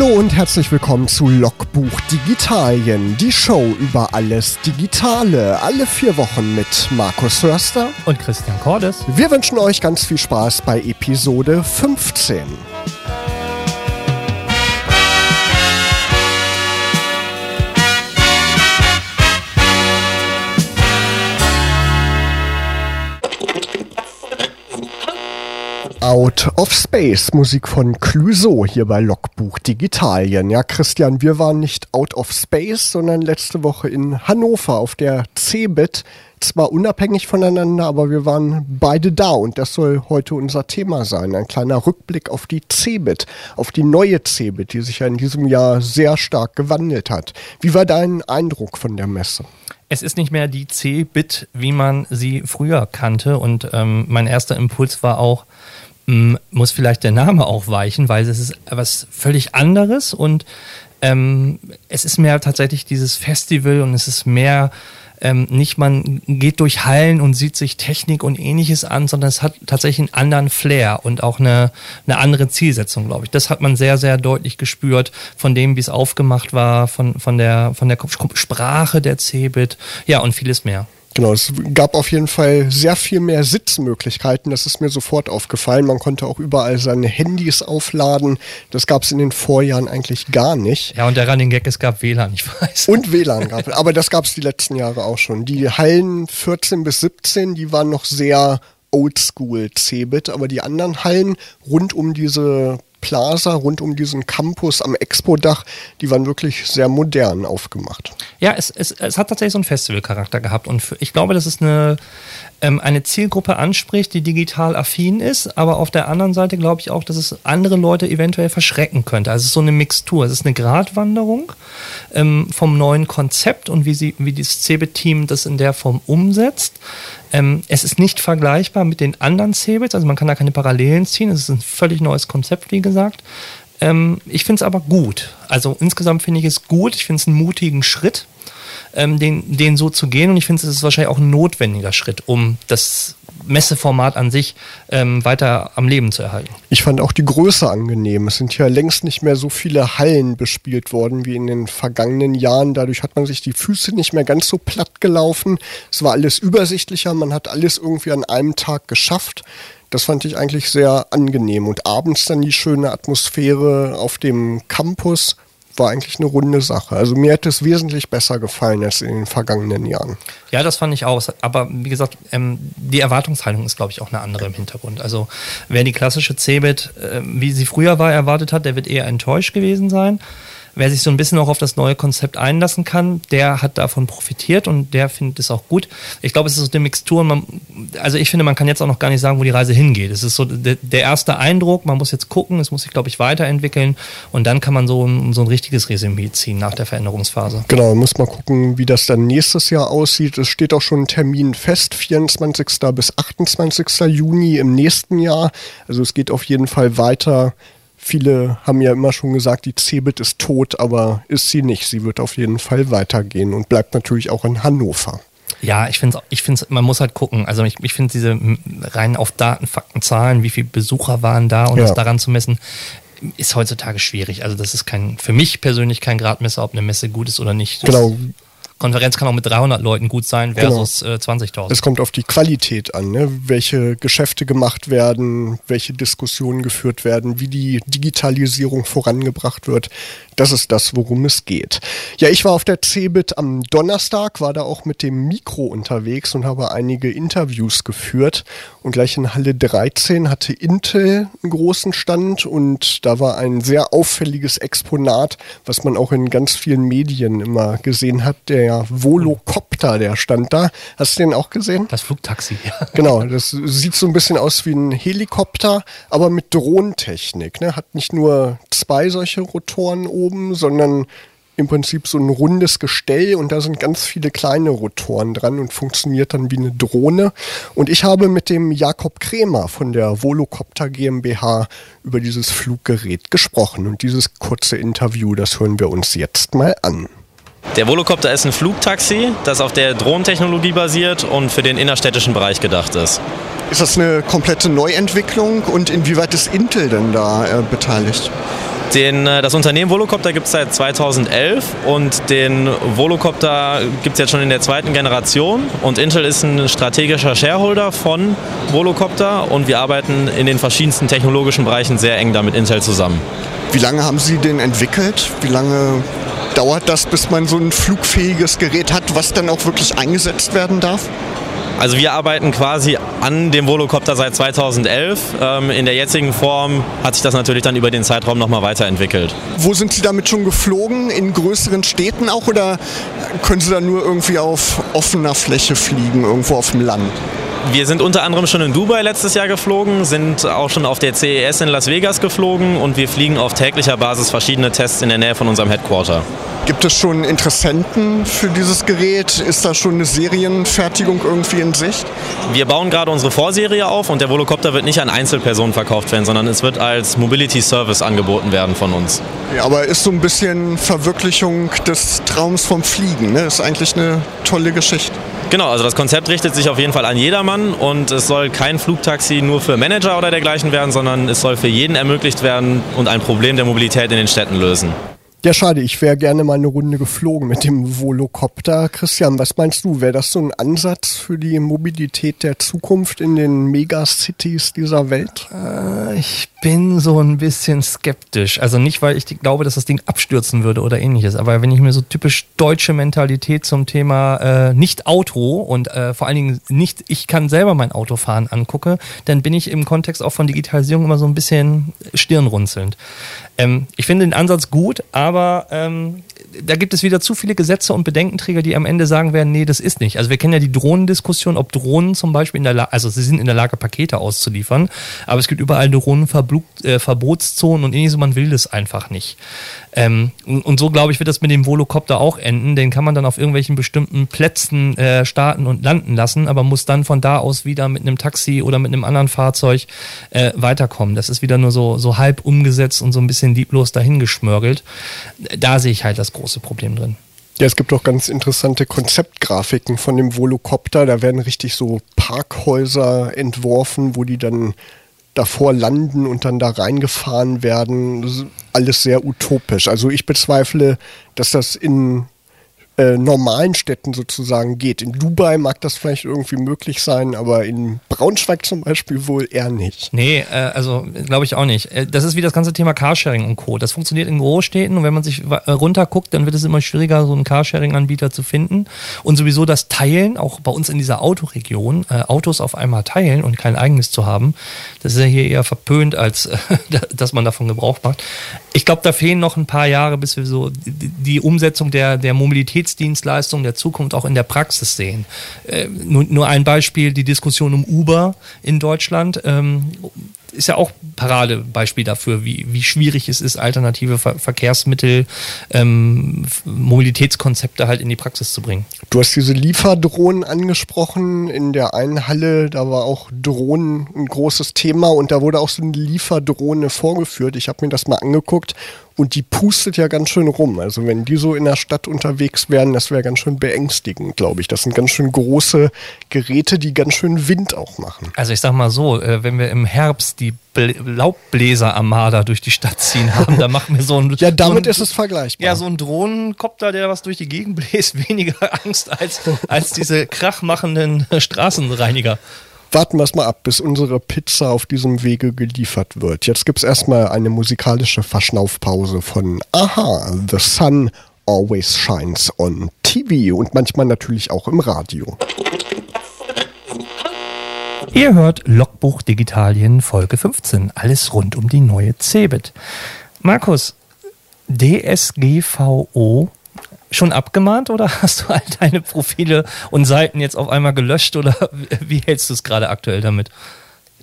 Hallo und herzlich willkommen zu Logbuch Digitalien, die Show über alles Digitale, alle vier Wochen mit Markus Förster und Christian Cordes. Wir wünschen euch ganz viel Spaß bei Episode 15. Out of Space, Musik von Clouseau hier bei Logbuch Digitalien. Ja, Christian, wir waren nicht out of space, sondern letzte Woche in Hannover auf der CeBIT. Zwar unabhängig voneinander, aber wir waren beide da und das soll heute unser Thema sein. Ein kleiner Rückblick auf die CeBIT, auf die neue CeBIT, die sich ja in diesem Jahr sehr stark gewandelt hat. Wie war dein Eindruck von der Messe? es ist nicht mehr die C-Bit, wie man sie früher kannte. Und ähm, mein erster Impuls war auch, muss vielleicht der Name auch weichen, weil es ist was völlig anderes und ähm, es ist mehr tatsächlich dieses Festival und es ist mehr ähm, nicht man geht durch Hallen und sieht sich Technik und ähnliches an, sondern es hat tatsächlich einen anderen Flair und auch eine, eine andere Zielsetzung, glaube ich. Das hat man sehr, sehr deutlich gespürt von dem, wie es aufgemacht war, von, von, der, von der Sprache der Cebit, ja und vieles mehr. Genau, es gab auf jeden Fall sehr viel mehr Sitzmöglichkeiten. Das ist mir sofort aufgefallen. Man konnte auch überall seine Handys aufladen. Das gab es in den Vorjahren eigentlich gar nicht. Ja, und der Running Gag, es gab WLAN, ich weiß. Und WLAN gab es. Aber das gab es die letzten Jahre auch schon. Die Hallen 14 bis 17, die waren noch sehr oldschool Cebit, aber die anderen Hallen rund um diese Plaza rund um diesen Campus am Expo-Dach, die waren wirklich sehr modern aufgemacht. Ja, es, es, es hat tatsächlich so einen Festivalcharakter gehabt und für, ich glaube, das ist eine, ähm, eine Zielgruppe anspricht, die digital affin ist, aber auf der anderen Seite glaube ich auch, dass es andere Leute eventuell verschrecken könnte. Also es ist so eine Mixtur, es ist eine Gratwanderung ähm, vom neuen Konzept und wie, sie, wie das CeBIT-Team das in der Form umsetzt. Ähm, es ist nicht vergleichbar mit den anderen CeBITs, also man kann da keine Parallelen ziehen, es ist ein völlig neues Konzept, wie gesagt. Ähm, ich finde es aber gut. Also insgesamt finde ich es gut, ich finde es einen mutigen Schritt ähm, den, den so zu gehen. Und ich finde, es ist wahrscheinlich auch ein notwendiger Schritt, um das Messeformat an sich ähm, weiter am Leben zu erhalten. Ich fand auch die Größe angenehm. Es sind ja längst nicht mehr so viele Hallen bespielt worden wie in den vergangenen Jahren. Dadurch hat man sich die Füße nicht mehr ganz so platt gelaufen. Es war alles übersichtlicher. Man hat alles irgendwie an einem Tag geschafft. Das fand ich eigentlich sehr angenehm. Und abends dann die schöne Atmosphäre auf dem Campus war eigentlich eine runde Sache. Also mir hätte es wesentlich besser gefallen als in den vergangenen Jahren. Ja, das fand ich auch. Aber wie gesagt, ähm, die Erwartungshaltung ist, glaube ich, auch eine andere im Hintergrund. Also wer die klassische Cebit, äh, wie sie früher war, erwartet hat, der wird eher enttäuscht gewesen sein wer sich so ein bisschen auch auf das neue Konzept einlassen kann, der hat davon profitiert und der findet es auch gut. Ich glaube, es ist so eine Mixtur. Man, also ich finde, man kann jetzt auch noch gar nicht sagen, wo die Reise hingeht. Es ist so der, der erste Eindruck. Man muss jetzt gucken, es muss sich, glaube ich, weiterentwickeln und dann kann man so ein, so ein richtiges Resümee ziehen nach der Veränderungsphase. Genau, muss man gucken, wie das dann nächstes Jahr aussieht. Es steht auch schon ein Termin fest, 24. bis 28. Juni im nächsten Jahr. Also es geht auf jeden Fall weiter Viele haben ja immer schon gesagt, die Cebit ist tot, aber ist sie nicht. Sie wird auf jeden Fall weitergehen und bleibt natürlich auch in Hannover. Ja, ich finde ich finde man muss halt gucken. Also ich, ich finde diese rein auf Daten, Fakten, Zahlen, wie viele Besucher waren da und ja. das daran zu messen, ist heutzutage schwierig. Also das ist kein, für mich persönlich kein Gradmesser, ob eine Messe gut ist oder nicht. Genau, Konferenz kann auch mit 300 Leuten gut sein versus genau. äh, 20.000. Es kommt auf die Qualität an, ne? welche Geschäfte gemacht werden, welche Diskussionen geführt werden, wie die Digitalisierung vorangebracht wird. Das ist das, worum es geht. Ja, ich war auf der CeBIT am Donnerstag, war da auch mit dem Mikro unterwegs und habe einige Interviews geführt. Und gleich in Halle 13 hatte Intel einen großen Stand und da war ein sehr auffälliges Exponat, was man auch in ganz vielen Medien immer gesehen hat, der der Volocopter, der stand da. Hast du den auch gesehen? Das Flugtaxi, ja. Genau, das sieht so ein bisschen aus wie ein Helikopter, aber mit Drohntechnik. Ne? Hat nicht nur zwei solche Rotoren oben, sondern im Prinzip so ein rundes Gestell und da sind ganz viele kleine Rotoren dran und funktioniert dann wie eine Drohne. Und ich habe mit dem Jakob Krämer von der Volocopter GmbH über dieses Fluggerät gesprochen und dieses kurze Interview, das hören wir uns jetzt mal an. Der Volocopter ist ein Flugtaxi, das auf der Drohnentechnologie basiert und für den innerstädtischen Bereich gedacht ist. Ist das eine komplette Neuentwicklung und inwieweit ist Intel denn da äh, beteiligt? Den, äh, das Unternehmen Volocopter gibt es seit 2011 und den Volocopter gibt es jetzt schon in der zweiten Generation und Intel ist ein strategischer Shareholder von Volocopter und wir arbeiten in den verschiedensten technologischen Bereichen sehr eng da mit Intel zusammen. Wie lange haben Sie den entwickelt? Wie lange dauert das, bis man so ein flugfähiges Gerät hat, was dann auch wirklich eingesetzt werden darf? Also wir arbeiten quasi an dem Volocopter seit 2011. Ähm, in der jetzigen Form hat sich das natürlich dann über den Zeitraum nochmal weiterentwickelt. Wo sind Sie damit schon geflogen? In größeren Städten auch oder können Sie da nur irgendwie auf offener Fläche fliegen, irgendwo auf dem Land? Wir sind unter anderem schon in Dubai letztes Jahr geflogen, sind auch schon auf der CES in Las Vegas geflogen und wir fliegen auf täglicher Basis verschiedene Tests in der Nähe von unserem Headquarter. Gibt es schon Interessenten für dieses Gerät? Ist da schon eine Serienfertigung irgendwie in Sicht? Wir bauen gerade unsere Vorserie auf und der Volocopter wird nicht an Einzelpersonen verkauft werden, sondern es wird als Mobility Service angeboten werden von uns. Ja, aber ist so ein bisschen Verwirklichung des Traums vom Fliegen. Ne? Ist eigentlich eine tolle Geschichte. Genau, also das Konzept richtet sich auf jeden Fall an jedermann und es soll kein Flugtaxi nur für Manager oder dergleichen werden, sondern es soll für jeden ermöglicht werden und ein Problem der Mobilität in den Städten lösen. Ja, schade. Ich wäre gerne mal eine Runde geflogen mit dem Volocopter. Christian, was meinst du? Wäre das so ein Ansatz für die Mobilität der Zukunft in den Megacities dieser Welt? Äh, ich bin so ein bisschen skeptisch. Also nicht, weil ich glaube, dass das Ding abstürzen würde oder ähnliches, aber wenn ich mir so typisch deutsche Mentalität zum Thema äh, nicht Auto und äh, vor allen Dingen nicht, ich kann selber mein Auto fahren angucke, dann bin ich im Kontext auch von Digitalisierung immer so ein bisschen stirnrunzelnd. Ähm, ich finde den Ansatz gut, aber ähm, da gibt es wieder zu viele Gesetze und Bedenkenträger, die am Ende sagen werden, nee, das ist nicht. Also wir kennen ja die Drohnendiskussion, ob Drohnen zum Beispiel in der Lage, also sie sind in der Lage, Pakete auszuliefern, aber es gibt überall Drohnenverbotszonen und ähnliches, man will das einfach nicht. Ähm, und, und, so, glaube ich, wird das mit dem Volocopter auch enden. Den kann man dann auf irgendwelchen bestimmten Plätzen äh, starten und landen lassen, aber muss dann von da aus wieder mit einem Taxi oder mit einem anderen Fahrzeug äh, weiterkommen. Das ist wieder nur so, so halb umgesetzt und so ein bisschen lieblos dahingeschmörgelt. Da sehe ich halt das große Problem drin. Ja, es gibt auch ganz interessante Konzeptgrafiken von dem Volocopter. Da werden richtig so Parkhäuser entworfen, wo die dann davor landen und dann da reingefahren werden. Alles sehr utopisch. Also ich bezweifle, dass das in äh, normalen Städten sozusagen geht. In Dubai mag das vielleicht irgendwie möglich sein, aber in Braunschweig zum Beispiel wohl eher nicht. Nee, äh, also glaube ich auch nicht. Äh, das ist wie das ganze Thema Carsharing und Co. Das funktioniert in Großstädten und wenn man sich äh, runterguckt, dann wird es immer schwieriger, so einen Carsharing-Anbieter zu finden. Und sowieso das Teilen, auch bei uns in dieser Autoregion, äh, Autos auf einmal teilen und kein eigenes zu haben, das ist ja hier eher verpönt, als äh, dass man davon Gebrauch macht. Ich glaube, da fehlen noch ein paar Jahre, bis wir so die, die Umsetzung der, der Mobilitätsdienstleistungen der Zukunft auch in der Praxis sehen. Äh, nur, nur ein Beispiel, die Diskussion um Uber in Deutschland. Ähm, ist ja auch Paradebeispiel dafür, wie, wie schwierig es ist, alternative Ver Verkehrsmittel, ähm, Mobilitätskonzepte halt in die Praxis zu bringen. Du hast diese Lieferdrohnen angesprochen. In der einen Halle, da war auch Drohnen ein großes Thema und da wurde auch so eine Lieferdrohne vorgeführt. Ich habe mir das mal angeguckt und die pustet ja ganz schön rum. Also wenn die so in der Stadt unterwegs wären, das wäre ganz schön beängstigend, glaube ich. Das sind ganz schön große Geräte, die ganz schön Wind auch machen. Also ich sag mal so, äh, wenn wir im Herbst die Laubbläser-Armada durch die Stadt ziehen haben, dann machen wir so ein... ja, damit so ein, ist es vergleichbar. Ja, so ein Drohnenkopter, der was durch die Gegend bläst, weniger Angst als, als diese krachmachenden Straßenreiniger warten wir es mal ab, bis unsere Pizza auf diesem Wege geliefert wird. Jetzt gibt es erstmal eine musikalische Verschnaufpause von Aha, The Sun Always Shines on TV und manchmal natürlich auch im Radio. Ihr hört Logbuch Digitalien Folge 15. Alles rund um die neue Cebit. Markus, DSGVO schon abgemahnt oder hast du all deine Profile und Seiten jetzt auf einmal gelöscht oder wie hältst du es gerade aktuell damit?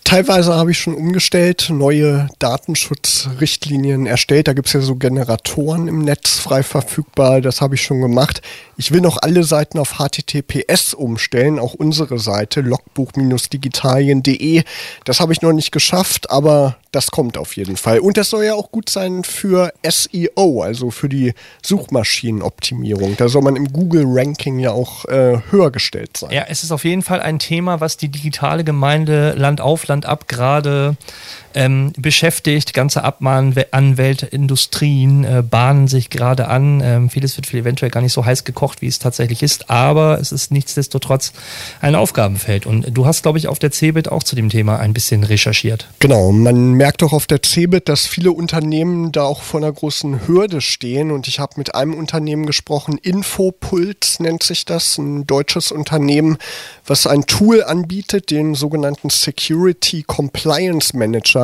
Teilweise habe ich schon umgestellt, neue Datenschutzrichtlinien erstellt. Da gibt es ja so Generatoren im Netz frei verfügbar. Das habe ich schon gemacht. Ich will noch alle Seiten auf HTTPS umstellen, auch unsere Seite logbuch-digitalien.de. Das habe ich noch nicht geschafft, aber das kommt auf jeden Fall. Und das soll ja auch gut sein für SEO, also für die Suchmaschinenoptimierung. Da soll man im Google-Ranking ja auch äh, höher gestellt sein. Ja, es ist auf jeden Fall ein Thema, was die digitale Gemeinde Land auf, Land ab gerade ähm, beschäftigt. Ganze Abmahnanwälte, Industrien äh, bahnen sich gerade an. Ähm, vieles wird eventuell gar nicht so heiß gekocht, wie es tatsächlich ist, aber es ist nichtsdestotrotz ein Aufgabenfeld. Und du hast, glaube ich, auf der CeBIT auch zu dem Thema ein bisschen recherchiert. Genau, man merkt auch auf der CeBIT, dass viele Unternehmen da auch vor einer großen Hürde stehen. Und ich habe mit einem Unternehmen gesprochen, Infopuls nennt sich das, ein deutsches Unternehmen, was ein Tool anbietet, den sogenannten Security Compliance Manager,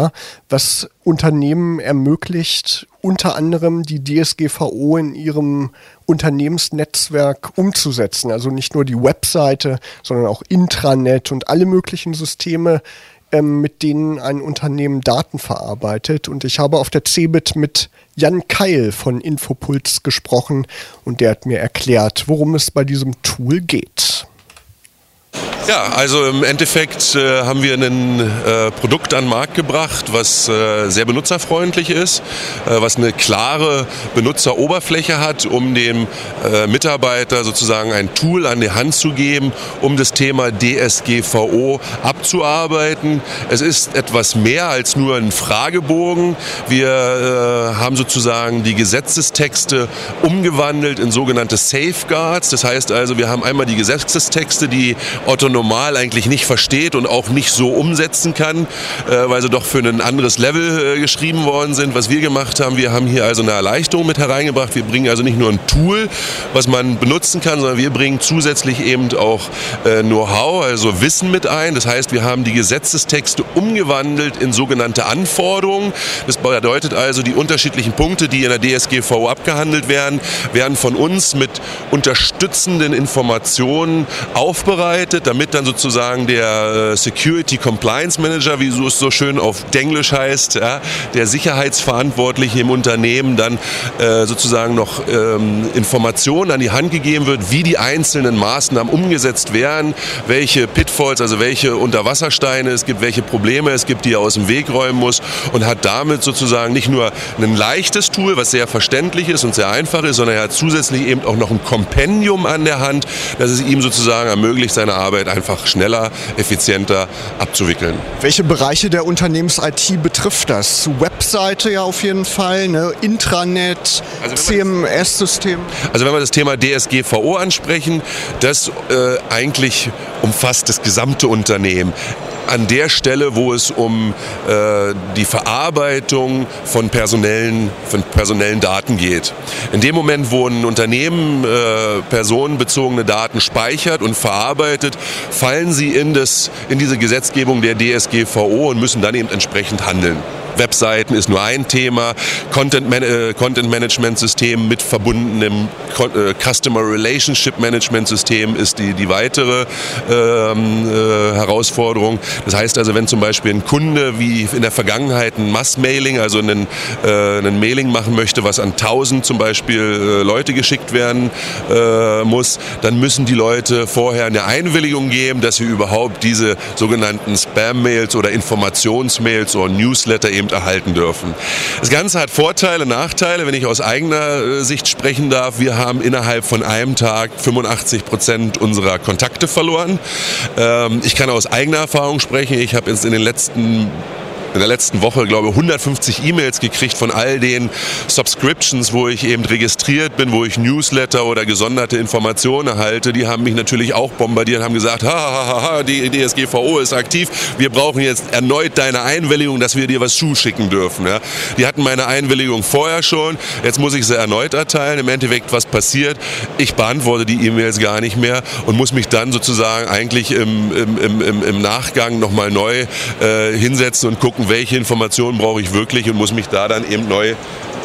was Unternehmen ermöglicht, unter anderem die DSGVO in ihrem Unternehmensnetzwerk umzusetzen. Also nicht nur die Webseite, sondern auch Intranet und alle möglichen Systeme, ähm, mit denen ein Unternehmen Daten verarbeitet. Und ich habe auf der CeBIT mit Jan Keil von Infopuls gesprochen und der hat mir erklärt, worum es bei diesem Tool geht. Ja, also im Endeffekt äh, haben wir ein äh, Produkt an den Markt gebracht, was äh, sehr benutzerfreundlich ist, äh, was eine klare Benutzeroberfläche hat, um dem äh, Mitarbeiter sozusagen ein Tool an die Hand zu geben, um das Thema DSGVO abzuarbeiten. Es ist etwas mehr als nur ein Fragebogen. Wir äh, haben sozusagen die Gesetzestexte umgewandelt in sogenannte Safeguards. Das heißt also, wir haben einmal die Gesetzestexte, die Otto normal eigentlich nicht versteht und auch nicht so umsetzen kann, äh, weil sie doch für ein anderes Level äh, geschrieben worden sind. Was wir gemacht haben, wir haben hier also eine Erleichterung mit hereingebracht. Wir bringen also nicht nur ein Tool, was man benutzen kann, sondern wir bringen zusätzlich eben auch äh, Know-how, also Wissen mit ein. Das heißt, wir haben die Gesetzestexte umgewandelt in sogenannte Anforderungen. Das bedeutet also, die unterschiedlichen Punkte, die in der DSGVO abgehandelt werden, werden von uns mit unterstützenden Informationen aufbereitet, damit damit dann sozusagen der äh, Security Compliance Manager, wie es so schön auf Denglisch heißt, ja, der Sicherheitsverantwortliche im Unternehmen dann äh, sozusagen noch ähm, Informationen an die Hand gegeben wird, wie die einzelnen Maßnahmen umgesetzt werden, welche Pitfalls, also welche Unterwassersteine es gibt, welche Probleme es gibt, die er aus dem Weg räumen muss und hat damit sozusagen nicht nur ein leichtes Tool, was sehr verständlich ist und sehr einfach ist, sondern er hat zusätzlich eben auch noch ein Kompendium an der Hand, das es ihm sozusagen ermöglicht, seine Arbeit einfach schneller, effizienter abzuwickeln. Welche Bereiche der Unternehmens-IT betrifft das? Webseite ja auf jeden Fall, ne? Intranet, also CMS-System? Also wenn wir das Thema DSGVO ansprechen, das äh, eigentlich umfasst das gesamte Unternehmen an der Stelle, wo es um äh, die Verarbeitung von personellen, von personellen Daten geht. In dem Moment, wo ein Unternehmen äh, personenbezogene Daten speichert und verarbeitet, fallen sie in, das, in diese Gesetzgebung der DSGVO und müssen dann eben entsprechend handeln. Webseiten ist nur ein Thema, Content, Man äh, Content Management System mit verbundenem äh, Customer Relationship Management System ist die, die weitere ähm, äh, Herausforderung. Das heißt also, wenn zum Beispiel ein Kunde wie in der Vergangenheit ein Mass-Mailing, also einen, äh, einen Mailing machen möchte, was an 1000 zum Beispiel Leute geschickt werden muss, dann müssen die Leute vorher eine Einwilligung geben, dass sie überhaupt diese sogenannten Spam-Mails oder Informationsmails oder Newsletter eben erhalten dürfen. Das Ganze hat Vorteile, Nachteile. Wenn ich aus eigener äh, Sicht sprechen darf, wir haben innerhalb von einem Tag 85 Prozent unserer Kontakte verloren. Ähm, ich kann aus eigener Erfahrung sprechen. Ich habe in den letzten in der letzten Woche, glaube ich, 150 E-Mails gekriegt von all den Subscriptions, wo ich eben registriert bin, wo ich Newsletter oder gesonderte Informationen erhalte. Die haben mich natürlich auch bombardiert und haben gesagt, ha, ha, ha, ha, die DSGVO ist aktiv. Wir brauchen jetzt erneut deine Einwilligung, dass wir dir was zuschicken dürfen. Ja. Die hatten meine Einwilligung vorher schon. Jetzt muss ich sie erneut erteilen. Im Endeffekt, was passiert? Ich beantworte die E-Mails gar nicht mehr und muss mich dann sozusagen eigentlich im, im, im, im Nachgang nochmal neu äh, hinsetzen und gucken, gucken, welche Informationen brauche ich wirklich und muss mich da dann eben neu,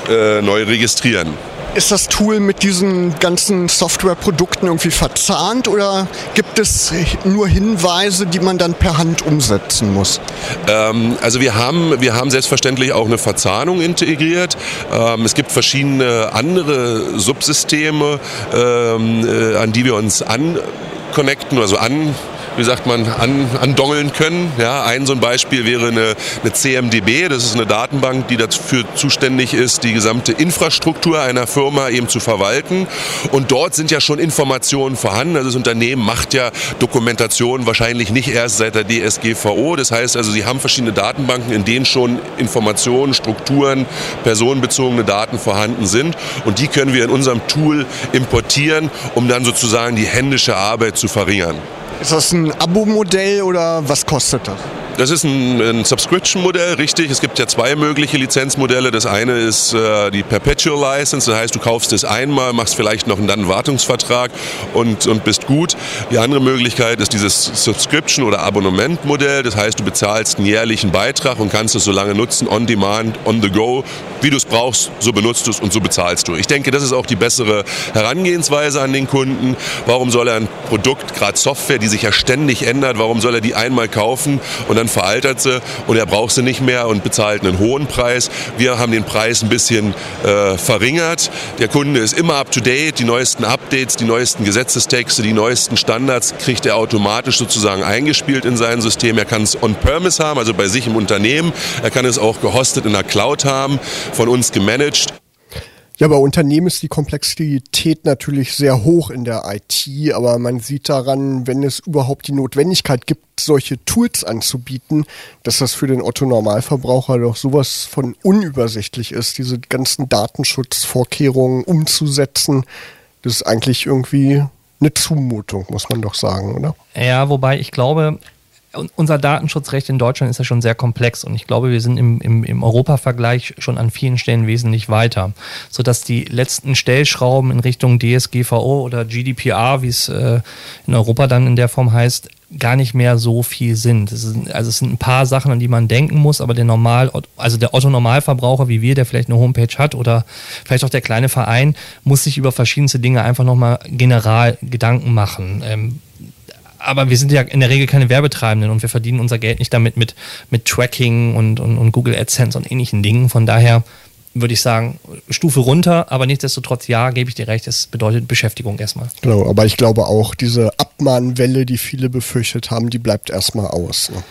äh, neu registrieren. Ist das Tool mit diesen ganzen Softwareprodukten irgendwie verzahnt oder gibt es nur Hinweise, die man dann per Hand umsetzen muss? Ähm, also wir haben, wir haben selbstverständlich auch eine Verzahnung integriert. Ähm, es gibt verschiedene andere Subsysteme, ähm, äh, an die wir uns anconnecten, also an wie sagt man, an, andongeln können. Ja, ein so ein Beispiel wäre eine, eine CMDB, das ist eine Datenbank, die dafür zuständig ist, die gesamte Infrastruktur einer Firma eben zu verwalten. Und dort sind ja schon Informationen vorhanden. Also das Unternehmen macht ja Dokumentation wahrscheinlich nicht erst seit der DSGVO. Das heißt also, sie haben verschiedene Datenbanken, in denen schon Informationen, Strukturen, personenbezogene Daten vorhanden sind. Und die können wir in unserem Tool importieren, um dann sozusagen die händische Arbeit zu verringern. Ist das ein Abo-Modell oder was kostet das? Das ist ein, ein Subscription-Modell, richtig. Es gibt ja zwei mögliche Lizenzmodelle. Das eine ist äh, die Perpetual License, das heißt, du kaufst es einmal, machst vielleicht noch einen, dann Wartungsvertrag und, und bist gut. Die andere Möglichkeit ist dieses Subscription- oder Abonnement-Modell, das heißt, du bezahlst einen jährlichen Beitrag und kannst es so lange nutzen, on demand, on the go, wie du es brauchst, so benutzt du es und so bezahlst du. Ich denke, das ist auch die bessere Herangehensweise an den Kunden. Warum soll er ein Produkt, gerade Software, die sich ja ständig ändert, warum soll er die einmal kaufen und dann veraltert sie und er braucht sie nicht mehr und bezahlt einen hohen Preis. Wir haben den Preis ein bisschen äh, verringert. Der Kunde ist immer up to date, die neuesten Updates, die neuesten Gesetzestexte, die neuesten Standards kriegt er automatisch sozusagen eingespielt in sein System. Er kann es on-premise haben, also bei sich im Unternehmen. Er kann es auch gehostet in der Cloud haben, von uns gemanagt. Ja, bei Unternehmen ist die Komplexität natürlich sehr hoch in der IT, aber man sieht daran, wenn es überhaupt die Notwendigkeit gibt, solche Tools anzubieten, dass das für den Otto Normalverbraucher doch sowas von unübersichtlich ist, diese ganzen Datenschutzvorkehrungen umzusetzen. Das ist eigentlich irgendwie eine Zumutung, muss man doch sagen, oder? Ja, wobei ich glaube, unser Datenschutzrecht in Deutschland ist ja schon sehr komplex und ich glaube, wir sind im, im, im Europavergleich schon an vielen Stellen wesentlich weiter, sodass die letzten Stellschrauben in Richtung DSGVO oder GDPR, wie es äh, in Europa dann in der Form heißt, gar nicht mehr so viel sind. Es ist, also es sind ein paar Sachen, an die man denken muss, aber der Normal, also der Otto-Normalverbraucher wie wir, der vielleicht eine Homepage hat oder vielleicht auch der kleine Verein, muss sich über verschiedenste Dinge einfach nochmal general Gedanken machen. Ähm, aber wir sind ja in der Regel keine Werbetreibenden und wir verdienen unser Geld nicht damit mit, mit Tracking und, und, und Google AdSense und ähnlichen Dingen. Von daher würde ich sagen, Stufe runter, aber nichtsdestotrotz, ja, gebe ich dir recht, es bedeutet Beschäftigung erstmal. Genau, aber ich glaube auch, diese Abmahnwelle, die viele befürchtet haben, die bleibt erstmal aus. Ne?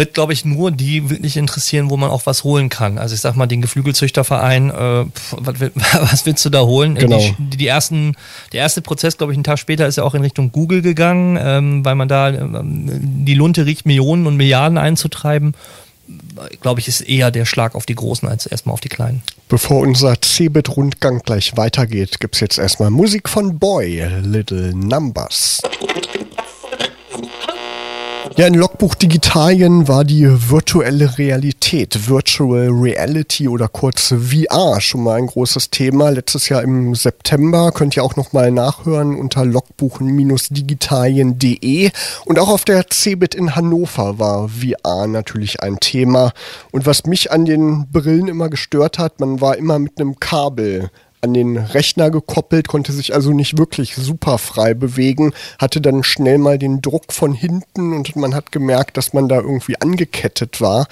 Wird, glaube ich, nur die wirklich interessieren, wo man auch was holen kann. Also ich sag mal, den Geflügelzüchterverein, äh, was, willst du da holen? Genau. Die, die, ersten, der erste Prozess, glaube ich, einen Tag später ist ja auch in Richtung Google gegangen, ähm, weil man da ähm, die Lunte riecht, Millionen und Milliarden einzutreiben. Glaube ich, ist eher der Schlag auf die Großen als erstmal auf die Kleinen. Bevor unser Cebit-Rundgang gleich weitergeht, gibt es jetzt erstmal Musik von Boy, Little Numbers. Ja, in Logbuch Digitalien war die virtuelle Realität, Virtual Reality oder kurz VR schon mal ein großes Thema. Letztes Jahr im September könnt ihr auch noch mal nachhören unter logbuchen-digitalien.de und auch auf der CeBIT in Hannover war VR natürlich ein Thema. Und was mich an den Brillen immer gestört hat, man war immer mit einem Kabel an den Rechner gekoppelt, konnte sich also nicht wirklich super frei bewegen, hatte dann schnell mal den Druck von hinten und man hat gemerkt, dass man da irgendwie angekettet war.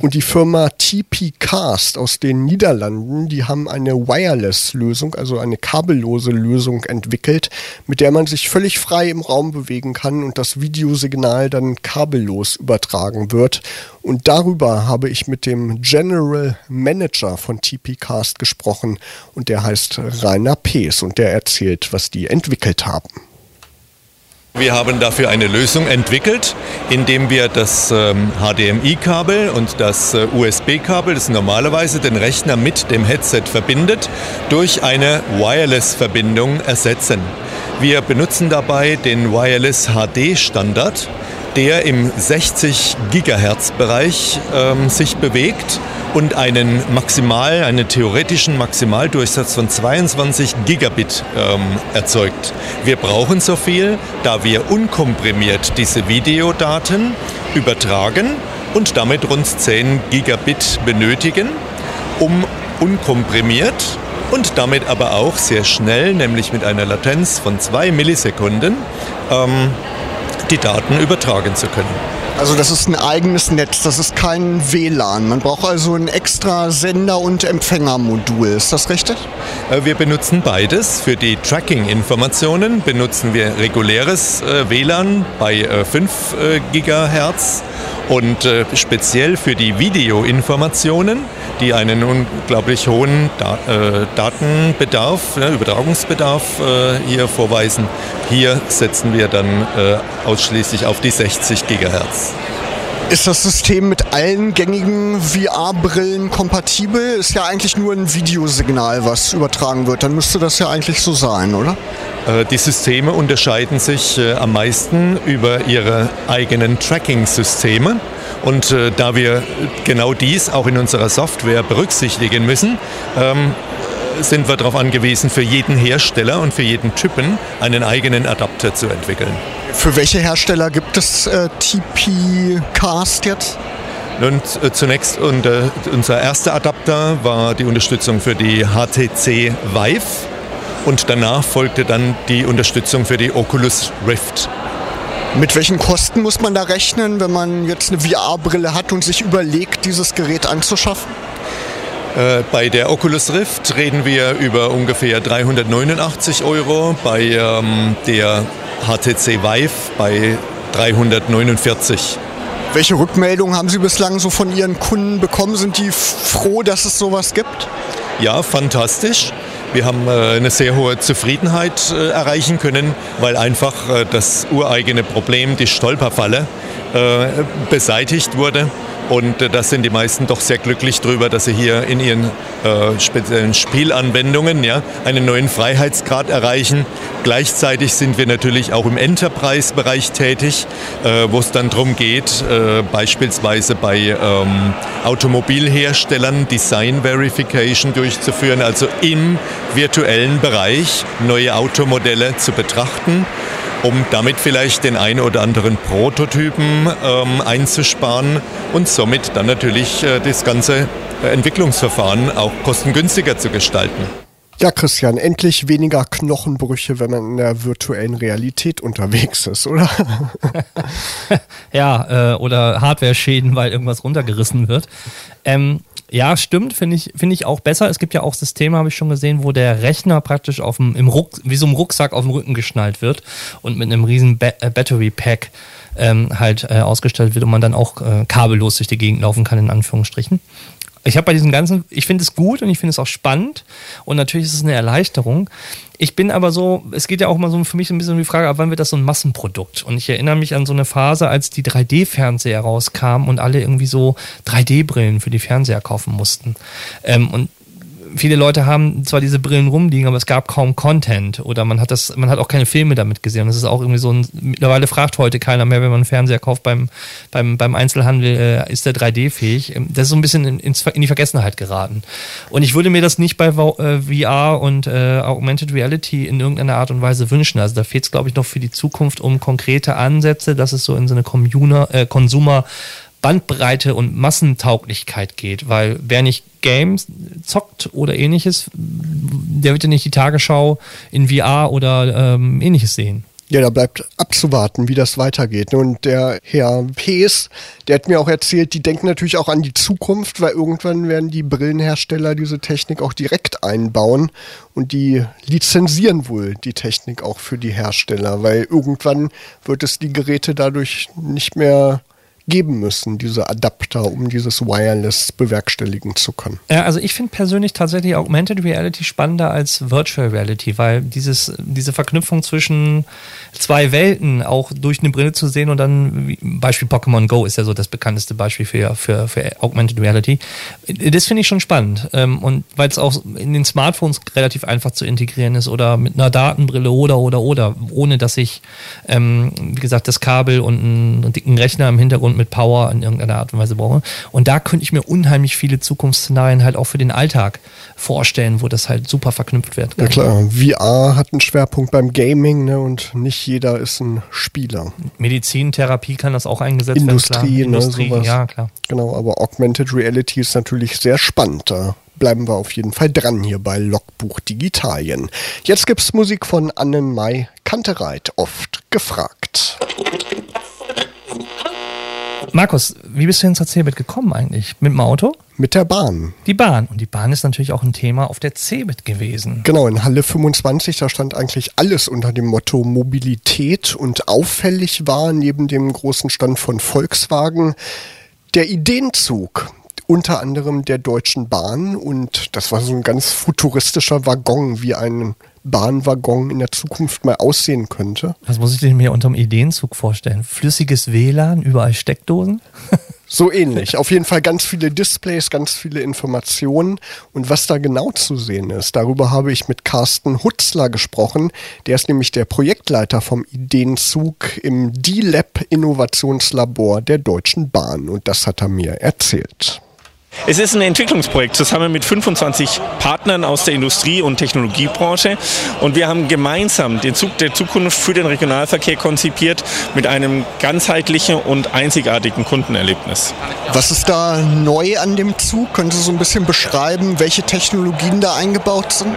Und die Firma TP Cast aus den Niederlanden, die haben eine Wireless-Lösung, also eine kabellose Lösung entwickelt, mit der man sich völlig frei im Raum bewegen kann und das Videosignal dann kabellos übertragen wird. Und darüber habe ich mit dem General Manager von TP Cast gesprochen und der heißt Rainer Pees und der erzählt, was die entwickelt haben. Wir haben dafür eine Lösung entwickelt, indem wir das ähm, HDMI-Kabel und das äh, USB-Kabel, das normalerweise den Rechner mit dem Headset verbindet, durch eine Wireless-Verbindung ersetzen. Wir benutzen dabei den Wireless HD-Standard der im 60 Gigahertz Bereich ähm, sich bewegt und einen maximal, einen theoretischen Maximaldurchsatz von 22 Gigabit ähm, erzeugt. Wir brauchen so viel, da wir unkomprimiert diese Videodaten übertragen und damit rund 10 Gigabit benötigen, um unkomprimiert und damit aber auch sehr schnell, nämlich mit einer Latenz von zwei Millisekunden, ähm, die Daten übertragen zu können. Also das ist ein eigenes Netz, das ist kein WLAN. Man braucht also ein extra Sender- und Empfängermodul. Ist das richtig? Äh, wir benutzen beides. Für die Tracking-Informationen benutzen wir reguläres äh, WLAN bei 5 äh, GHz und äh, speziell für die Videoinformationen, die einen unglaublich hohen da äh, Datenbedarf, ja, Übertragungsbedarf äh, hier vorweisen, hier setzen wir dann äh, ausschließlich auf die 60 Gigahertz. Ist das System mit allen gängigen VR-Brillen kompatibel? Ist ja eigentlich nur ein Videosignal, was übertragen wird. Dann müsste das ja eigentlich so sein, oder? Äh, die Systeme unterscheiden sich äh, am meisten über ihre eigenen Tracking-Systeme. Und äh, da wir genau dies auch in unserer Software berücksichtigen müssen, ähm, sind wir darauf angewiesen, für jeden Hersteller und für jeden Typen einen eigenen Adapter zu entwickeln. Für welche Hersteller gibt es äh, TP-Cast jetzt? Nun, äh, zunächst unser erster Adapter war die Unterstützung für die HTC Vive und danach folgte dann die Unterstützung für die Oculus Rift. Mit welchen Kosten muss man da rechnen, wenn man jetzt eine VR-Brille hat und sich überlegt, dieses Gerät anzuschaffen? Äh, bei der Oculus Rift reden wir über ungefähr 389 Euro, bei ähm, der HTC Vive bei 349. Welche Rückmeldungen haben Sie bislang so von Ihren Kunden bekommen? Sind die froh, dass es sowas gibt? Ja, fantastisch. Wir haben äh, eine sehr hohe Zufriedenheit äh, erreichen können, weil einfach das ureigene Problem, die Stolperfalle, beseitigt wurde. Und äh, da sind die meisten doch sehr glücklich drüber, dass sie hier in ihren äh, speziellen Spielanwendungen ja, einen neuen Freiheitsgrad erreichen. Gleichzeitig sind wir natürlich auch im Enterprise-Bereich tätig, äh, wo es dann darum geht, äh, beispielsweise bei ähm, Automobilherstellern Design Verification durchzuführen, also im virtuellen Bereich neue Automodelle zu betrachten um damit vielleicht den einen oder anderen Prototypen ähm, einzusparen und somit dann natürlich äh, das ganze äh, Entwicklungsverfahren auch kostengünstiger zu gestalten. Ja, Christian, endlich weniger Knochenbrüche, wenn man in der virtuellen Realität unterwegs ist, oder? ja, äh, oder Hardware-Schäden, weil irgendwas runtergerissen wird. Ähm, ja, stimmt, finde ich, finde ich auch besser. Es gibt ja auch Systeme, habe ich schon gesehen, wo der Rechner praktisch auf dem, im Ruck, wie so ein Rucksack auf dem Rücken geschnallt wird und mit einem riesen ba äh, Battery Pack ähm, halt äh, ausgestellt wird und man dann auch äh, kabellos durch die Gegend laufen kann, in Anführungsstrichen. Ich habe bei diesem ganzen, ich finde es gut und ich finde es auch spannend und natürlich ist es eine Erleichterung. Ich bin aber so, es geht ja auch mal so für mich ein bisschen um die Frage, ab wann wird das so ein Massenprodukt? Und ich erinnere mich an so eine Phase, als die 3D-Fernseher rauskamen und alle irgendwie so 3D-Brillen für die Fernseher kaufen mussten. Ähm, und viele Leute haben zwar diese Brillen rumliegen, aber es gab kaum Content oder man hat das, man hat auch keine Filme damit gesehen. das ist auch irgendwie so ein, mittlerweile fragt heute keiner mehr, wenn man einen Fernseher kauft beim, beim, beim Einzelhandel, äh, ist der 3D-fähig. Ähm, das ist so ein bisschen in, in, die Vergessenheit geraten. Und ich würde mir das nicht bei äh, VR und äh, Augmented Reality in irgendeiner Art und Weise wünschen. Also da fehlt es, glaube ich, noch für die Zukunft um konkrete Ansätze, dass es so in so eine Communer, äh, Consumer Bandbreite und Massentauglichkeit geht, weil wer nicht Games zockt oder ähnliches, der wird ja nicht die Tagesschau in VR oder ähm, ähnliches sehen. Ja, da bleibt abzuwarten, wie das weitergeht. Und der Herr Pees, der hat mir auch erzählt, die denken natürlich auch an die Zukunft, weil irgendwann werden die Brillenhersteller diese Technik auch direkt einbauen und die lizenzieren wohl die Technik auch für die Hersteller, weil irgendwann wird es die Geräte dadurch nicht mehr geben müssen, diese Adapter, um dieses Wireless bewerkstelligen zu können. Ja, also ich finde persönlich tatsächlich Augmented Reality spannender als Virtual Reality, weil dieses, diese Verknüpfung zwischen zwei Welten auch durch eine Brille zu sehen und dann, Beispiel Pokémon Go ist ja so das bekannteste Beispiel für, für, für Augmented Reality. Das finde ich schon spannend. Ähm, und weil es auch in den Smartphones relativ einfach zu integrieren ist oder mit einer Datenbrille oder, oder, oder, ohne dass ich, ähm, wie gesagt, das Kabel und einen dicken Rechner im Hintergrund mit Power in irgendeiner Art und Weise brauche. Und da könnte ich mir unheimlich viele Zukunftsszenarien halt auch für den Alltag vorstellen, wo das halt super verknüpft wird. Ja klar, VR hat einen Schwerpunkt beim Gaming ne, und nicht jeder ist ein Spieler. Medizin, Therapie kann das auch eingesetzt Industrie, werden. Ne, Industrie, sowas. ja klar. Genau, aber Augmented Reality ist natürlich sehr spannend. Da bleiben wir auf jeden Fall dran hier bei Logbuch Digitalien. Jetzt gibt's Musik von Annenmai Kantereit, oft gefragt. Markus, wie bist du zur Cebit gekommen eigentlich? Mit dem Auto? Mit der Bahn. Die Bahn. Und die Bahn ist natürlich auch ein Thema auf der Cebit gewesen. Genau, in Halle 25, da stand eigentlich alles unter dem Motto Mobilität und auffällig war neben dem großen Stand von Volkswagen der Ideenzug unter anderem der Deutschen Bahn und das war so ein ganz futuristischer Waggon, wie ein Bahnwaggon in der Zukunft mal aussehen könnte. Was muss ich denn mir unter dem Ideenzug vorstellen? Flüssiges WLAN, überall Steckdosen? So ähnlich. Auf jeden Fall ganz viele Displays, ganz viele Informationen. Und was da genau zu sehen ist, darüber habe ich mit Carsten Hutzler gesprochen. Der ist nämlich der Projektleiter vom Ideenzug im D-Lab Innovationslabor der Deutschen Bahn. Und das hat er mir erzählt. Es ist ein Entwicklungsprojekt zusammen mit 25 Partnern aus der Industrie- und Technologiebranche und wir haben gemeinsam den Zug der Zukunft für den Regionalverkehr konzipiert mit einem ganzheitlichen und einzigartigen Kundenerlebnis. Was ist da neu an dem Zug? Können Sie so ein bisschen beschreiben, welche Technologien da eingebaut sind?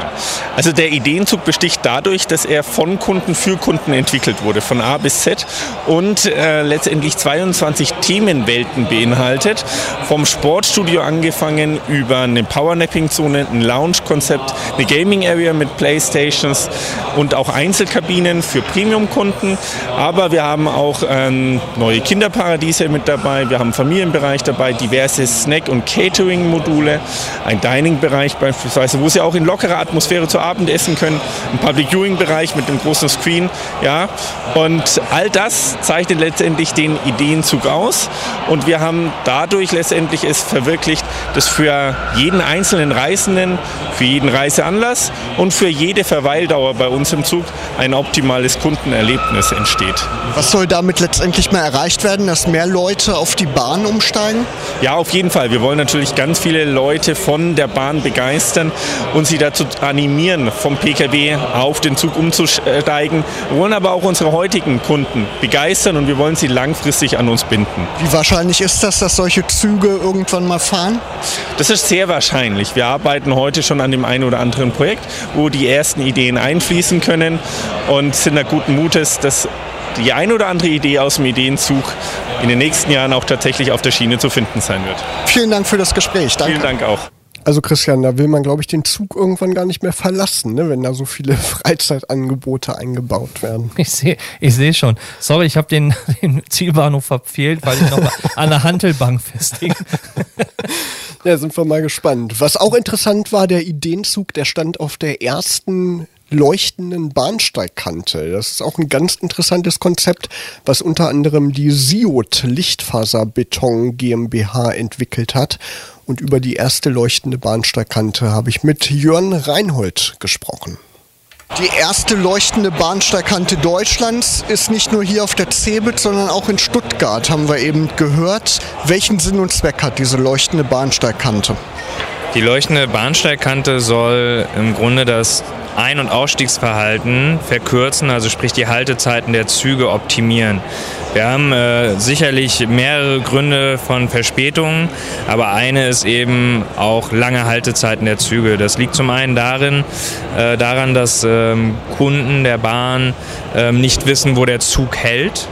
Also der Ideenzug besticht dadurch, dass er von Kunden für Kunden entwickelt wurde, von A bis Z und äh, letztendlich 22 Themenwelten beinhaltet, vom Sportstudio angefangen über eine Powernapping-Zone, ein Lounge-Konzept, eine Gaming-Area mit Playstations und auch Einzelkabinen für Premium-Kunden. Aber wir haben auch ähm, neue Kinderparadiese mit dabei, wir haben einen Familienbereich dabei, diverse Snack- und Catering-Module, ein Dining-Bereich beispielsweise, wo Sie auch in lockerer Atmosphäre zu Abend essen können, ein Public-Viewing-Bereich mit einem großen Screen. Ja. Und all das zeichnet letztendlich den Ideenzug aus. Und wir haben dadurch letztendlich es verwirklicht, dass für jeden einzelnen Reisenden, für jeden Reiseanlass und für jede Verweildauer bei uns im Zug ein optimales Kundenerlebnis entsteht. Was soll damit letztendlich mal erreicht werden, dass mehr Leute auf die Bahn umsteigen? Ja, auf jeden Fall. Wir wollen natürlich ganz viele Leute von der Bahn begeistern und sie dazu animieren, vom Pkw auf den Zug umzusteigen. Wir wollen aber auch unsere heutigen Kunden begeistern und wir wollen sie langfristig an uns binden. Wie wahrscheinlich ist das, dass solche Züge irgendwann mal fahren? Das ist sehr wahrscheinlich. Wir arbeiten heute schon an dem einen oder anderen Projekt, wo die ersten Ideen einfließen können und sind da guten Mutes, dass die eine oder andere Idee aus dem Ideenzug in den nächsten Jahren auch tatsächlich auf der Schiene zu finden sein wird. Vielen Dank für das Gespräch. Danke. Vielen Dank auch. Also Christian, da will man, glaube ich, den Zug irgendwann gar nicht mehr verlassen, ne? wenn da so viele Freizeitangebote eingebaut werden. Ich sehe ich seh schon. Sorry, ich habe den, den Zielbahnhof verfehlt, weil ich noch an der Hantelbank festhing. Ja, sind wir mal gespannt. Was auch interessant war, der Ideenzug, der stand auf der ersten leuchtenden Bahnsteigkante. Das ist auch ein ganz interessantes Konzept, was unter anderem die Siot Lichtfaserbeton GmbH entwickelt hat. Und über die erste leuchtende Bahnsteigkante habe ich mit Jörn Reinhold gesprochen. Die erste leuchtende Bahnsteigkante Deutschlands ist nicht nur hier auf der Cebit, sondern auch in Stuttgart, haben wir eben gehört. Welchen Sinn und Zweck hat diese leuchtende Bahnsteigkante? Die leuchtende Bahnsteigkante soll im Grunde das ein- und Ausstiegsverhalten verkürzen, also sprich die Haltezeiten der Züge optimieren. Wir haben äh, sicherlich mehrere Gründe von Verspätungen, aber eine ist eben auch lange Haltezeiten der Züge. Das liegt zum einen darin, äh, daran, dass ähm, Kunden der Bahn äh, nicht wissen, wo der Zug hält.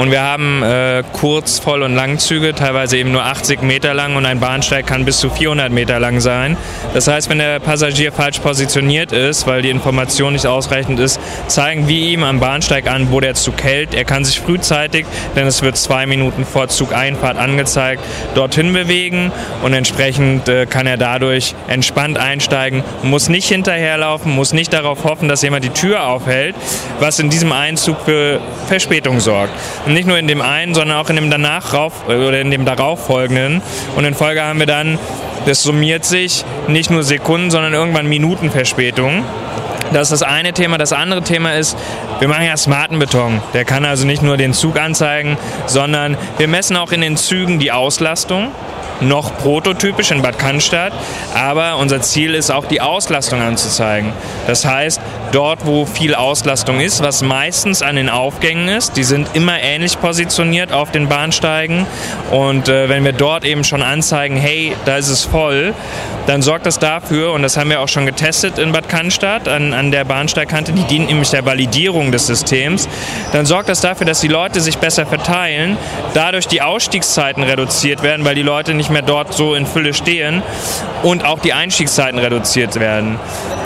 Und wir haben äh, Kurz-, Voll- und Langzüge, teilweise eben nur 80 Meter lang und ein Bahnsteig kann bis zu 400 Meter lang sein. Das heißt, wenn der Passagier falsch positioniert ist, weil die Information nicht ausreichend ist, zeigen wir ihm am Bahnsteig an, wo der Zug hält. Er kann sich frühzeitig, denn es wird zwei Minuten vor Zugeinfahrt angezeigt, dorthin bewegen und entsprechend äh, kann er dadurch entspannt einsteigen, muss nicht hinterherlaufen, muss nicht darauf hoffen, dass jemand die Tür aufhält, was in diesem Einzug für Verspätung sorgt. Und nicht nur in dem einen, sondern auch in dem danach rauf, oder in dem darauf folgenden. Und in Folge haben wir dann, das summiert sich, nicht nur Sekunden, sondern irgendwann Minuten Verspätung. Das ist das eine Thema. Das andere Thema ist, wir machen ja smarten Beton. Der kann also nicht nur den Zug anzeigen, sondern wir messen auch in den Zügen die Auslastung noch prototypisch in Bad Cannstatt, aber unser Ziel ist auch die Auslastung anzuzeigen. Das heißt, dort, wo viel Auslastung ist, was meistens an den Aufgängen ist. Die sind immer ähnlich positioniert auf den Bahnsteigen. Und äh, wenn wir dort eben schon anzeigen, hey, da ist es voll, dann sorgt das dafür, und das haben wir auch schon getestet in Bad Cannstatt an, an der Bahnsteigkante, die dient nämlich der Validierung des Systems, dann sorgt das dafür, dass die Leute sich besser verteilen, dadurch die Ausstiegszeiten reduziert werden, weil die Leute nicht mehr dort so in Fülle stehen und auch die Einstiegszeiten reduziert werden.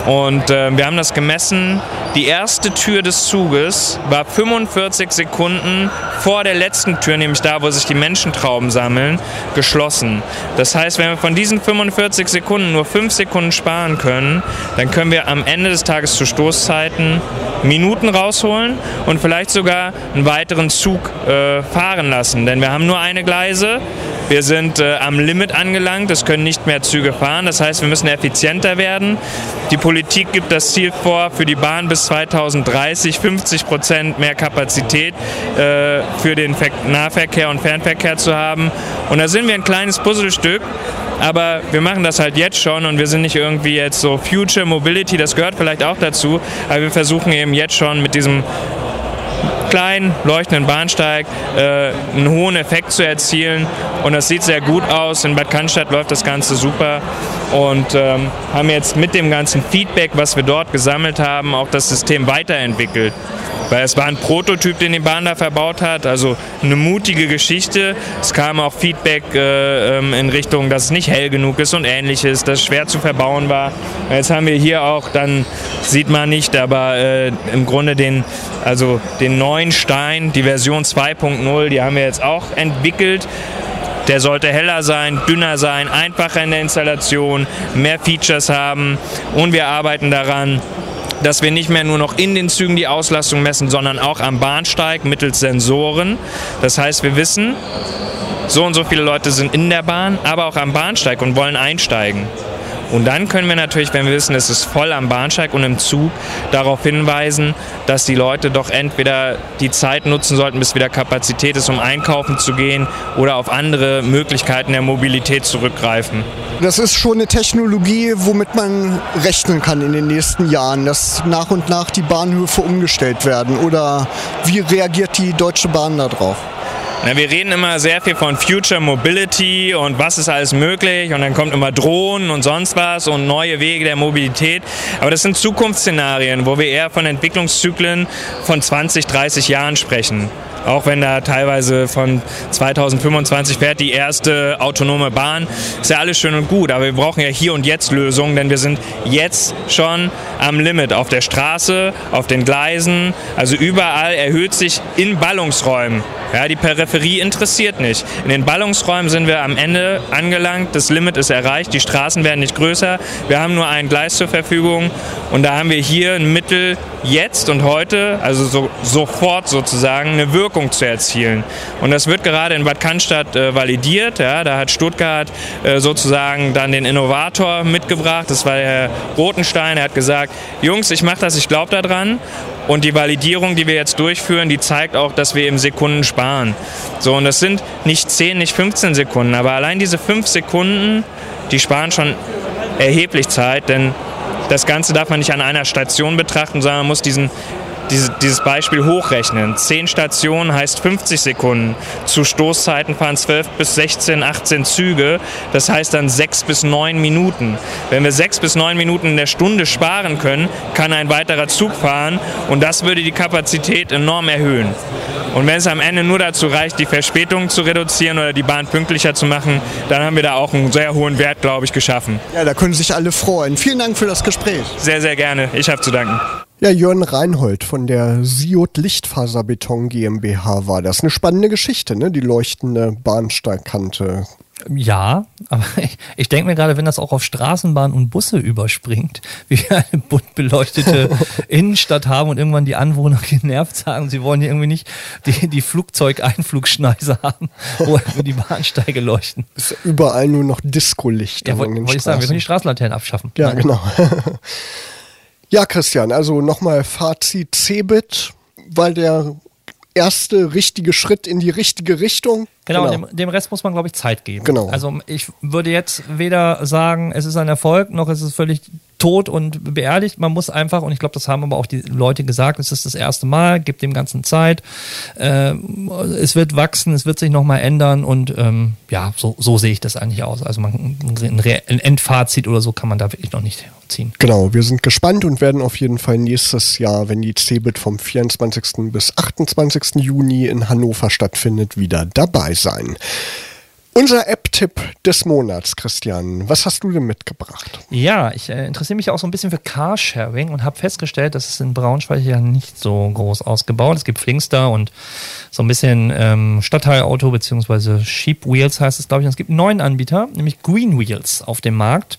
Und äh, wir haben das gemessen. Die erste Tür des Zuges war 45 Sekunden vor der letzten Tür, nämlich da, wo sich die Menschentrauben sammeln, geschlossen. Das heißt, wenn wir von diesen 45 Sekunden nur 5 Sekunden sparen können, dann können wir am Ende des Tages zu Stoßzeiten Minuten rausholen und vielleicht sogar einen weiteren Zug äh, fahren lassen. Denn wir haben nur eine Gleise. Wir sind äh, am Limit angelangt, es können nicht mehr Züge fahren. Das heißt, wir müssen effizienter werden. Die Politik gibt das Ziel vor, für die Bahn bis 2030 50 Prozent mehr Kapazität äh, für den Nahverkehr und Fernverkehr zu haben. Und da sind wir ein kleines Puzzlestück. Aber wir machen das halt jetzt schon und wir sind nicht irgendwie jetzt so Future Mobility, das gehört vielleicht auch dazu, aber wir versuchen eben jetzt schon mit diesem kleinen leuchtenden Bahnsteig äh, einen hohen Effekt zu erzielen. Und das sieht sehr gut aus. In Bad Cannstatt läuft das Ganze super und ähm, haben jetzt mit dem ganzen Feedback, was wir dort gesammelt haben, auch das System weiterentwickelt. Weil es war ein Prototyp, den die Bahn da verbaut hat, also eine mutige Geschichte. Es kam auch Feedback äh, ähm, in Richtung, dass es nicht hell genug ist und ähnliches, dass es schwer zu verbauen war. Jetzt haben wir hier auch, dann sieht man nicht, aber äh, im Grunde den, also den neuen Stein, die Version 2.0, die haben wir jetzt auch entwickelt. Der sollte heller sein, dünner sein, einfacher in der Installation, mehr Features haben und wir arbeiten daran, dass wir nicht mehr nur noch in den Zügen die Auslastung messen, sondern auch am Bahnsteig mittels Sensoren. Das heißt, wir wissen, so und so viele Leute sind in der Bahn, aber auch am Bahnsteig und wollen einsteigen. Und dann können wir natürlich, wenn wir wissen, es ist voll am Bahnsteig und im Zug, darauf hinweisen, dass die Leute doch entweder die Zeit nutzen sollten, bis wieder Kapazität ist, um einkaufen zu gehen oder auf andere Möglichkeiten der Mobilität zurückgreifen. Das ist schon eine Technologie, womit man rechnen kann in den nächsten Jahren, dass nach und nach die Bahnhöfe umgestellt werden. Oder wie reagiert die Deutsche Bahn darauf? Wir reden immer sehr viel von Future Mobility und was ist alles möglich und dann kommt immer Drohnen und sonst was und neue Wege der Mobilität. Aber das sind Zukunftsszenarien, wo wir eher von Entwicklungszyklen von 20, 30 Jahren sprechen. Auch wenn da teilweise von 2025 fährt die erste autonome Bahn, ist ja alles schön und gut. Aber wir brauchen ja hier und jetzt Lösungen, denn wir sind jetzt schon am Limit auf der Straße, auf den Gleisen. Also überall erhöht sich in Ballungsräumen. Ja, die Peripherie interessiert nicht. In den Ballungsräumen sind wir am Ende angelangt. Das Limit ist erreicht. Die Straßen werden nicht größer. Wir haben nur ein Gleis zur Verfügung. Und da haben wir hier ein Mittel jetzt und heute, also so, sofort sozusagen, eine Wirkung zu erzielen. Und das wird gerade in Bad Cannstatt äh, validiert. Ja, da hat Stuttgart äh, sozusagen dann den Innovator mitgebracht. Das war der Herr Rotenstein. Er hat gesagt, Jungs, ich mache das, ich glaube daran. Und die Validierung, die wir jetzt durchführen, die zeigt auch, dass wir eben Sekunden sparen. So, und das sind nicht 10, nicht 15 Sekunden, aber allein diese 5 Sekunden, die sparen schon erheblich Zeit, denn das Ganze darf man nicht an einer Station betrachten, sondern man muss diesen diese, dieses Beispiel hochrechnen. 10 Stationen heißt 50 Sekunden. Zu Stoßzeiten fahren 12 bis 16, 18 Züge. Das heißt dann 6 bis 9 Minuten. Wenn wir 6 bis 9 Minuten in der Stunde sparen können, kann ein weiterer Zug fahren und das würde die Kapazität enorm erhöhen. Und wenn es am Ende nur dazu reicht, die Verspätung zu reduzieren oder die Bahn pünktlicher zu machen, dann haben wir da auch einen sehr hohen Wert, glaube ich, geschaffen. Ja, da können sich alle freuen. Vielen Dank für das Gespräch. Sehr, sehr gerne. Ich habe zu danken. Ja, Jörn Reinhold von der Siot Lichtfaserbeton GmbH war das. Eine spannende Geschichte, ne? Die leuchtende Bahnsteigkante. Ja, aber ich, ich denke mir gerade, wenn das auch auf Straßenbahn und Busse überspringt, wie wir eine bunt beleuchtete Innenstadt haben und irgendwann die Anwohner genervt sagen, sie wollen hier irgendwie nicht die, die Flugzeugeinflugschneise haben, wo die Bahnsteige leuchten. Ist überall nur noch Disco-Licht. Ja, wollte wollt ich sagen, wir können die Straßenlaternen abschaffen. Ja, Nein. genau. Ja, Christian, also nochmal Fazit Cebit, weil der erste richtige Schritt in die richtige Richtung. Genau, genau. Dem, dem, Rest muss man, glaube ich, Zeit geben. Genau. Also ich würde jetzt weder sagen, es ist ein Erfolg, noch ist es völlig tot und beerdigt. Man muss einfach, und ich glaube, das haben aber auch die Leute gesagt, es ist das erste Mal, gibt dem Ganzen Zeit. Äh, es wird wachsen, es wird sich nochmal ändern und ähm, ja, so, so sehe ich das eigentlich aus. Also man, ein, ein Endfazit oder so kann man da wirklich noch nicht ziehen. Genau, wir sind gespannt und werden auf jeden Fall nächstes Jahr, wenn die CeBIT vom 24. bis 28. Juni in Hannover stattfindet, wieder dabei sein. Unser App-Tipp des Monats, Christian. Was hast du denn mitgebracht? Ja, ich äh, interessiere mich auch so ein bisschen für Carsharing und habe festgestellt, dass es in Braunschweig ja nicht so groß ausgebaut. Es gibt Flinkster und so ein bisschen ähm, Stadtteilauto beziehungsweise Sheep Wheels heißt es, glaube ich. Und es gibt einen neuen Anbieter, nämlich Green Wheels auf dem Markt.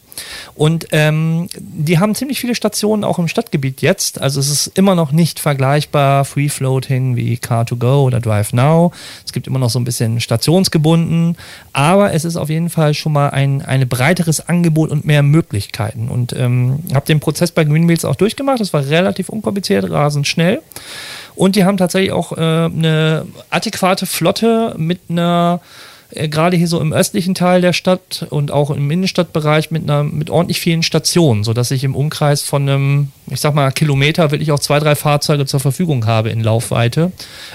Und ähm, die haben ziemlich viele Stationen auch im Stadtgebiet jetzt. Also es ist immer noch nicht vergleichbar Free Floating wie Car2Go oder Drive Now. Es gibt immer noch so ein bisschen stationsgebunden, aber es ist auf jeden Fall schon mal ein ein breiteres Angebot und mehr Möglichkeiten. Und ähm, habe den Prozess bei Greenwheels auch durchgemacht. Das war relativ unkompliziert, rasend schnell. Und die haben tatsächlich auch äh, eine adäquate Flotte mit einer gerade hier so im östlichen Teil der Stadt und auch im Innenstadtbereich mit einer mit ordentlich vielen Stationen, sodass ich im Umkreis von einem, ich sag mal, Kilometer wirklich auch zwei, drei Fahrzeuge zur Verfügung habe in Laufweite,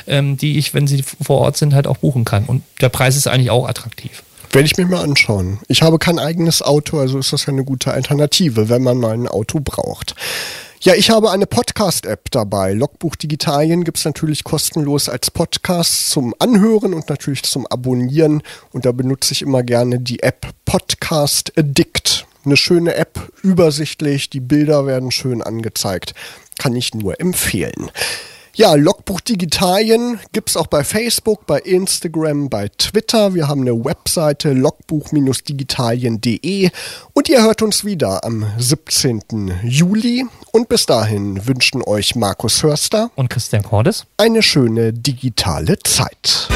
ähm, die ich, wenn sie vor Ort sind, halt auch buchen kann. Und der Preis ist eigentlich auch attraktiv. Werde ich mir mal anschauen. Ich habe kein eigenes Auto, also ist das ja eine gute Alternative, wenn man mal ein Auto braucht. Ja, ich habe eine Podcast-App dabei. Logbuch Digitalien gibt's natürlich kostenlos als Podcast zum Anhören und natürlich zum Abonnieren. Und da benutze ich immer gerne die App Podcast Addict. Eine schöne App, übersichtlich, die Bilder werden schön angezeigt. Kann ich nur empfehlen. Ja, Logbuch Digitalien gibt's auch bei Facebook, bei Instagram, bei Twitter. Wir haben eine Webseite logbuch-digitalien.de und ihr hört uns wieder am 17. Juli. Und bis dahin wünschen euch Markus Hörster und Christian Cordes eine schöne digitale Zeit.